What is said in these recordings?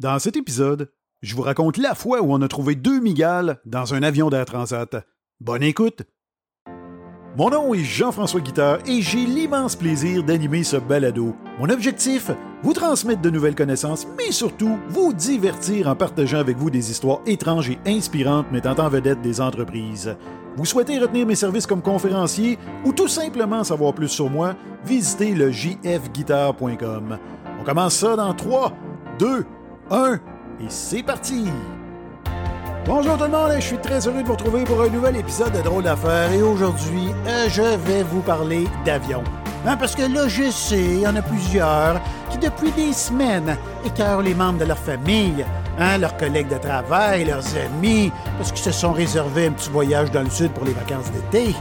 Dans cet épisode, je vous raconte la fois où on a trouvé deux migales dans un avion d'Air Transat. Bonne écoute! Mon nom est Jean-François Guitard et j'ai l'immense plaisir d'animer ce balado. Mon objectif, vous transmettre de nouvelles connaissances, mais surtout vous divertir en partageant avec vous des histoires étranges et inspirantes mettant en vedette des entreprises. Vous souhaitez retenir mes services comme conférencier ou tout simplement savoir plus sur moi, visitez le jfguitar.com. On commence ça dans 3, 2, 1 et c'est parti! Bonjour tout le monde, je suis très heureux de vous retrouver pour un nouvel épisode de Drôle d'affaires et aujourd'hui, euh, je vais vous parler d'avion. Hein, parce que là, je sais, il y en a plusieurs qui depuis des semaines écœurent les membres de leur famille, hein, leurs collègues de travail, leurs amis, parce qu'ils se sont réservés un petit voyage dans le sud pour les vacances d'été.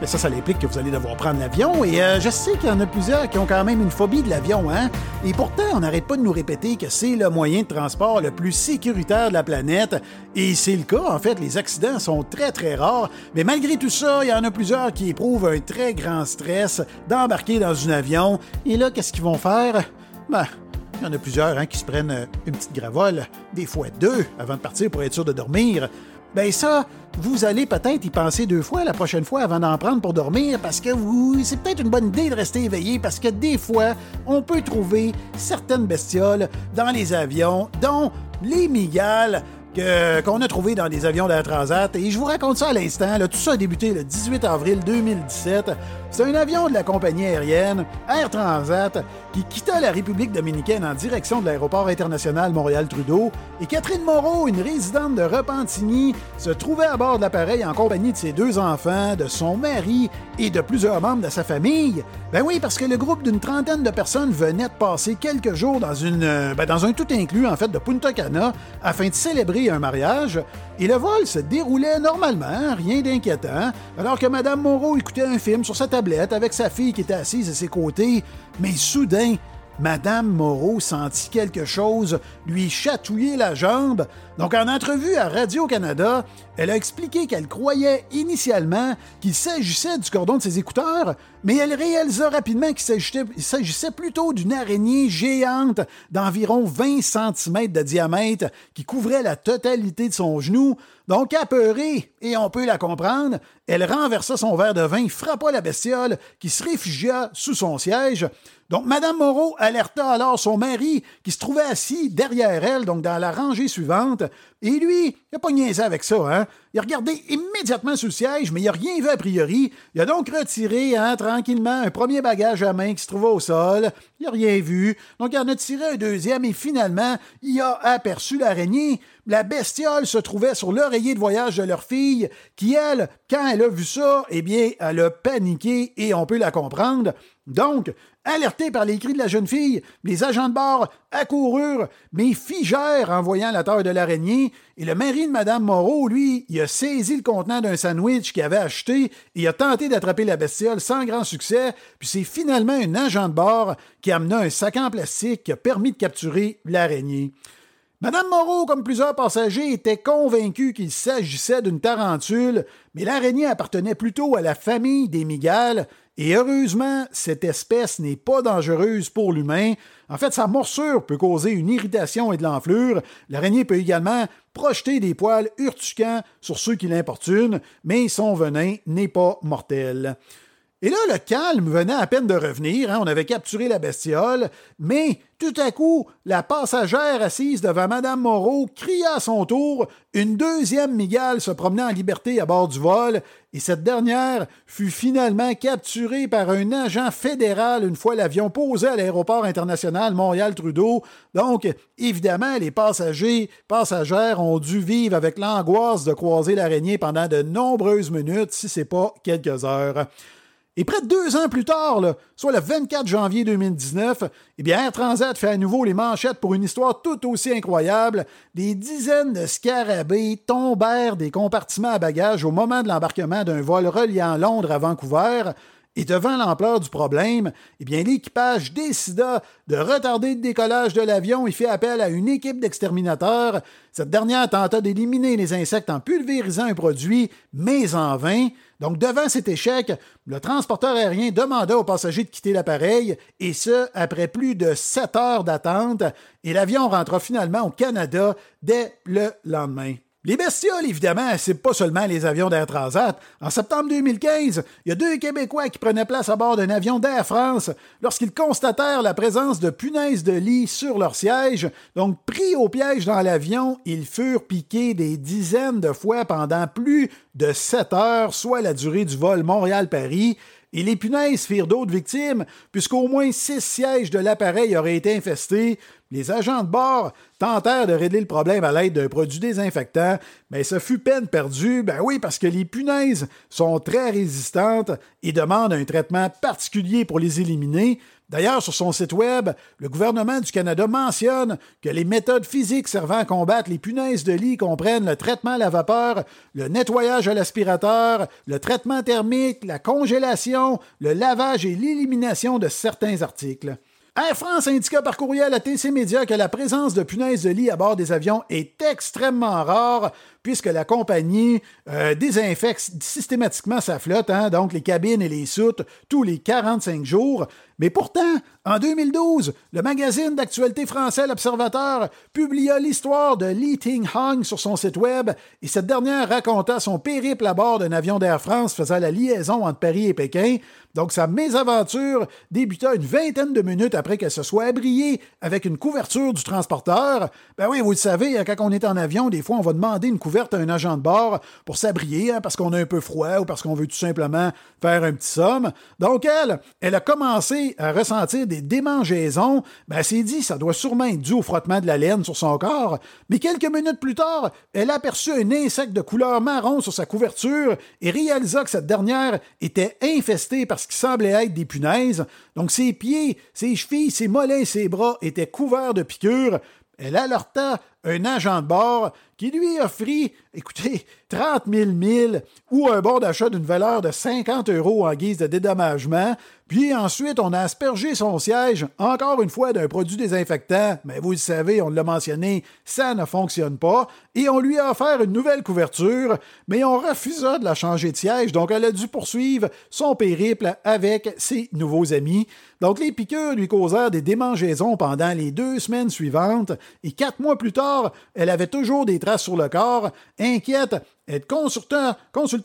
Mais ça, ça implique que vous allez devoir prendre l'avion. Et euh, je sais qu'il y en a plusieurs qui ont quand même une phobie de l'avion, hein? Et pourtant, on n'arrête pas de nous répéter que c'est le moyen de transport le plus sécuritaire de la planète. Et c'est le cas, en fait. Les accidents sont très, très rares. Mais malgré tout ça, il y en a plusieurs qui éprouvent un très grand stress d'embarquer dans un avion. Et là, qu'est-ce qu'ils vont faire? Ben, il y en a plusieurs hein, qui se prennent euh, une petite gravole, des fois deux, avant de partir pour être sûr de dormir ben ça, vous allez peut-être y penser deux fois la prochaine fois avant d'en prendre pour dormir parce que vous, c'est peut-être une bonne idée de rester éveillé parce que des fois, on peut trouver certaines bestioles dans les avions, dont les migales, qu'on a trouvé dans des avions d'Air Transat. Et je vous raconte ça à l'instant. Tout ça a débuté le 18 avril 2017. C'est un avion de la compagnie aérienne Air Transat qui quitta la République dominicaine en direction de l'aéroport international Montréal-Trudeau. Et Catherine Moreau, une résidente de Repentigny, se trouvait à bord de l'appareil en compagnie de ses deux enfants, de son mari et de plusieurs membres de sa famille. Ben oui, parce que le groupe d'une trentaine de personnes venait de passer quelques jours dans, une, euh, ben dans un tout inclus en fait de Punta Cana afin de célébrer un mariage, et le vol se déroulait normalement, rien d'inquiétant, alors que Mme Moreau écoutait un film sur sa avec sa fille qui était assise à ses côtés, mais soudain, Madame Moreau sentit quelque chose lui chatouiller la jambe. Donc, en entrevue à Radio-Canada, elle a expliqué qu'elle croyait initialement qu'il s'agissait du cordon de ses écouteurs, mais elle réalisa rapidement qu'il s'agissait plutôt d'une araignée géante d'environ 20 cm de diamètre qui couvrait la totalité de son genou. Donc, apeurée, et on peut la comprendre, elle renversa son verre de vin, frappa la bestiole qui se réfugia sous son siège. Donc, Mme Moreau alerta alors son mari qui se trouvait assis derrière elle, donc dans la rangée suivante, et lui, il n'a pas niaisé avec ça, hein? Il a regardé immédiatement sous le siège, mais il n'a rien vu a priori. Il a donc retiré, hein, tranquillement, un premier bagage à main qui se trouvait au sol. Il n'a rien vu. Donc, il en a tiré un deuxième et finalement, il a aperçu l'araignée. La bestiole se trouvait sur l'oreiller de voyage de leur fille, qui, elle, quand elle a vu ça, eh bien, elle a paniqué et on peut la comprendre. Donc, Alertés par les cris de la jeune fille, les agents de bord accoururent, mais figèrent en voyant la taille de l'araignée, et le mari de Mme Moreau, lui, il a saisi le contenant d'un sandwich qu'il avait acheté et a tenté d'attraper la bestiole sans grand succès, puis c'est finalement un agent de bord qui amena un sac en plastique qui a permis de capturer l'araignée. Madame Moreau, comme plusieurs passagers, était convaincue qu'il s'agissait d'une tarentule, mais l'araignée appartenait plutôt à la famille des migales, et heureusement, cette espèce n'est pas dangereuse pour l'humain. En fait, sa morsure peut causer une irritation et de l'enflure. L'araignée peut également projeter des poils urticants sur ceux qui l'importunent, mais son venin n'est pas mortel. Et là, le calme venait à peine de revenir. Hein. on avait capturé la bestiole, mais tout à coup, la passagère assise devant Madame Moreau cria à son tour. Une deuxième migale se promenait en liberté à bord du vol, et cette dernière fut finalement capturée par un agent fédéral une fois l'avion posé à l'aéroport international Montréal-Trudeau. Donc, évidemment, les passagers, passagères ont dû vivre avec l'angoisse de croiser l'araignée pendant de nombreuses minutes, si c'est pas quelques heures. Et près de deux ans plus tard, soit le 24 janvier 2019, eh bien Air Transat fait à nouveau les manchettes pour une histoire tout aussi incroyable. Des dizaines de scarabées tombèrent des compartiments à bagages au moment de l'embarquement d'un vol reliant Londres à Vancouver. Et devant l'ampleur du problème, eh bien, l'équipage décida de retarder le décollage de l'avion et fit appel à une équipe d'exterminateurs. Cette dernière tenta d'éliminer les insectes en pulvérisant un produit, mais en vain. Donc, devant cet échec, le transporteur aérien demanda aux passagers de quitter l'appareil, et ce, après plus de sept heures d'attente, et l'avion rentra finalement au Canada dès le lendemain. Les bestioles, évidemment, c'est pas seulement les avions d'Air Transat. En septembre 2015, il y a deux Québécois qui prenaient place à bord d'un avion d'Air France lorsqu'ils constatèrent la présence de punaises de lit sur leur siège. Donc, pris au piège dans l'avion, ils furent piqués des dizaines de fois pendant plus de sept heures, soit la durée du vol Montréal-Paris. Et les punaises firent d'autres victimes, puisqu'au moins six sièges de l'appareil auraient été infestés. Les agents de bord tentèrent de régler le problème à l'aide d'un produit désinfectant, mais ce fut peine perdue, ben oui, parce que les punaises sont très résistantes et demandent un traitement particulier pour les éliminer. D'ailleurs, sur son site web, le gouvernement du Canada mentionne que les méthodes physiques servant à combattre les punaises de lit comprennent le traitement à la vapeur, le nettoyage à l'aspirateur, le traitement thermique, la congélation, le lavage et l'élimination de certains articles. Air France indiqua par courriel à TC Média que la présence de punaises de lit à bord des avions est extrêmement rare puisque la compagnie euh, désinfecte systématiquement sa flotte, hein, donc les cabines et les soutes, tous les 45 jours. Mais pourtant, en 2012, le magazine d'actualité français L'Observateur publia l'histoire de Li Ting Hong sur son site web et cette dernière raconta son périple à bord d'un avion d'Air France faisant la liaison entre Paris et Pékin. Donc sa mésaventure débuta une vingtaine de minutes après qu'elle se soit abriée avec une couverture du transporteur. Ben oui, vous le savez, quand on est en avion, des fois on va demander une couverture à un agent de bord pour s'abrier hein, parce qu'on a un peu froid ou parce qu'on veut tout simplement faire un petit somme. Donc elle, elle a commencé à ressentir des démangeaisons. Ben, elle s'est dit, ça doit sûrement être dû au frottement de la laine sur son corps. Mais quelques minutes plus tard, elle a aperçu un insecte de couleur marron sur sa couverture et réalisa que cette dernière était infestée par ce qui semblait être des punaises. Donc ses pieds, ses chevilles, ses mollets et ses bras étaient couverts de piqûres. Elle alerta un agent de bord qui lui offrit, écoutez, 30 000 milles ou un bon d'achat d'une valeur de 50 euros en guise de dédommagement. Puis ensuite, on a aspergé son siège, encore une fois, d'un produit désinfectant. Mais vous le savez, on l'a mentionné, ça ne fonctionne pas. Et on lui a offert une nouvelle couverture, mais on refusa de la changer de siège. Donc, elle a dû poursuivre son périple avec ses nouveaux amis. Donc, les piqûres lui causèrent des démangeaisons pendant les deux semaines suivantes. Et quatre mois plus tard, elle avait toujours des sur le corps. Inquiète, elle consulta,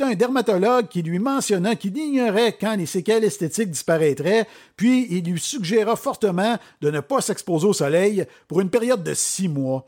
un dermatologue qui lui mentionna qu'il ignorait quand les séquelles esthétiques disparaîtraient, puis il lui suggéra fortement de ne pas s'exposer au soleil pour une période de six mois.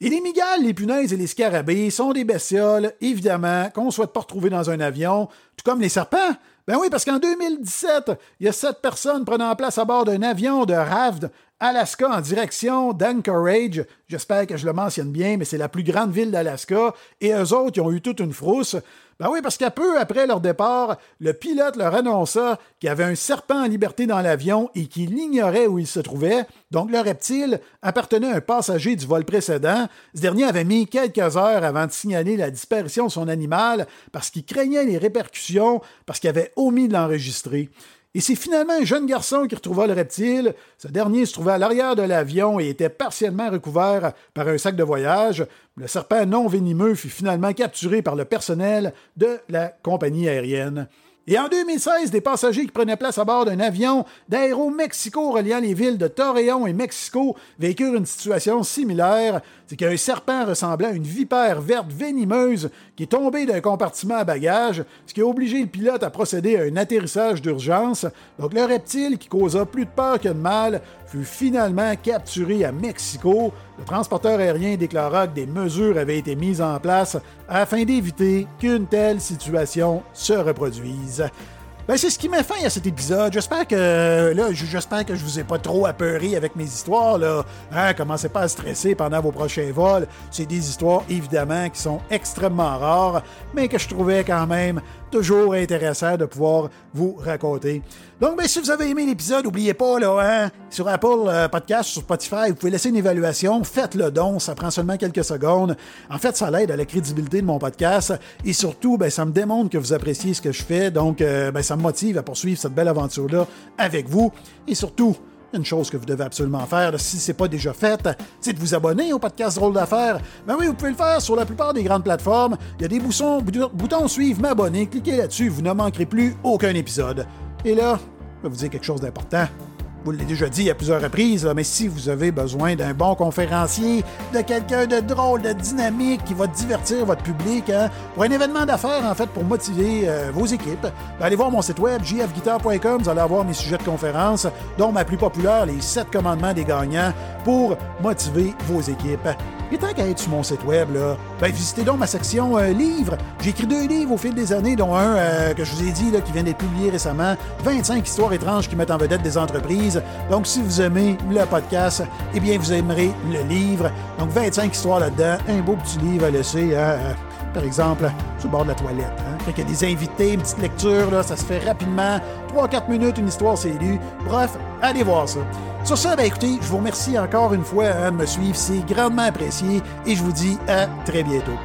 Et les migales, les punaises et les scarabées sont des bestioles, évidemment, qu'on ne souhaite pas retrouver dans un avion, tout comme les serpents. Ben oui, parce qu'en 2017, il y a sept personnes prenant place à bord d'un avion de Ravd Alaska en direction d'Anchorage. J'espère que je le mentionne bien, mais c'est la plus grande ville d'Alaska. Et eux autres, ils ont eu toute une frousse. Ben oui, parce qu'à peu après leur départ, le pilote leur annonça qu'il y avait un serpent en liberté dans l'avion et qu'il ignorait où il se trouvait. Donc le reptile appartenait à un passager du vol précédent. Ce dernier avait mis quelques heures avant de signaler la disparition de son animal parce qu'il craignait les répercussions, parce qu'il avait omis de l'enregistrer. Et c'est finalement un jeune garçon qui retrouva le reptile. Ce dernier se trouvait à l'arrière de l'avion et était partiellement recouvert par un sac de voyage. Le serpent non venimeux fut finalement capturé par le personnel de la compagnie aérienne. Et en 2016, des passagers qui prenaient place à bord d'un avion d'Aéro-Mexico reliant les villes de Torreón et Mexico vécurent une situation similaire. C'est qu'un serpent ressemblant à une vipère verte venimeuse qui est tombée d'un compartiment à bagages, ce qui a obligé le pilote à procéder à un atterrissage d'urgence. Donc le reptile, qui causa plus de peur que de mal, fut finalement capturé à Mexico. Le transporteur aérien déclara que des mesures avaient été mises en place afin d'éviter qu'une telle situation se reproduise. Ben, c'est ce qui met fin à cet épisode. J'espère que là, j'espère que je vous ai pas trop apeuré avec mes histoires. Là. Hein, commencez pas à stresser pendant vos prochains vols. C'est des histoires évidemment qui sont extrêmement rares, mais que je trouvais quand même toujours intéressant de pouvoir vous raconter. Donc, ben, si vous avez aimé l'épisode, n'oubliez pas, là, hein, sur Apple euh, Podcast, sur Spotify, vous pouvez laisser une évaluation, faites le don, ça prend seulement quelques secondes. En fait, ça l'aide à la crédibilité de mon podcast et surtout, ben, ça me démontre que vous appréciez ce que je fais, donc, euh, ben, ça me motive à poursuivre cette belle aventure-là avec vous. Et surtout, une chose que vous devez absolument faire, si ce n'est pas déjà fait, c'est de vous abonner au podcast Drôle d'affaires. Ben oui, vous pouvez le faire sur la plupart des grandes plateformes. Il y a des boutons, boutons suivre, m'abonner, cliquez là-dessus, vous ne manquerez plus aucun épisode. Et là, je vais vous dire quelque chose d'important vous l'avez déjà dit à plusieurs reprises, mais si vous avez besoin d'un bon conférencier, de quelqu'un de drôle, de dynamique, qui va divertir votre public, hein, pour un événement d'affaires, en fait, pour motiver euh, vos équipes, ben, allez voir mon site web, jfguitar.com, vous allez avoir mes sujets de conférence, dont ma plus populaire, les 7 commandements des gagnants, pour motiver vos équipes. Et tant qu'à être sur mon site web, là, ben, visitez donc ma section euh, livres. J'ai écrit deux livres au fil des années, dont un euh, que je vous ai dit qui vient d'être publié récemment 25 histoires étranges qui mettent en vedette des entreprises. Donc, si vous aimez le podcast, eh bien, vous aimerez le livre. Donc, 25 histoires là-dedans. Un beau petit livre à laisser. Hein, euh, par exemple, sur le bord de la toilette. Hein. Quand il y a des invités, une petite lecture, là, ça se fait rapidement. 3-4 minutes, une histoire, c'est lu. Bref, allez voir ça. Sur ça, ben, écoutez, je vous remercie encore une fois hein, de me suivre. C'est grandement apprécié et je vous dis à très bientôt.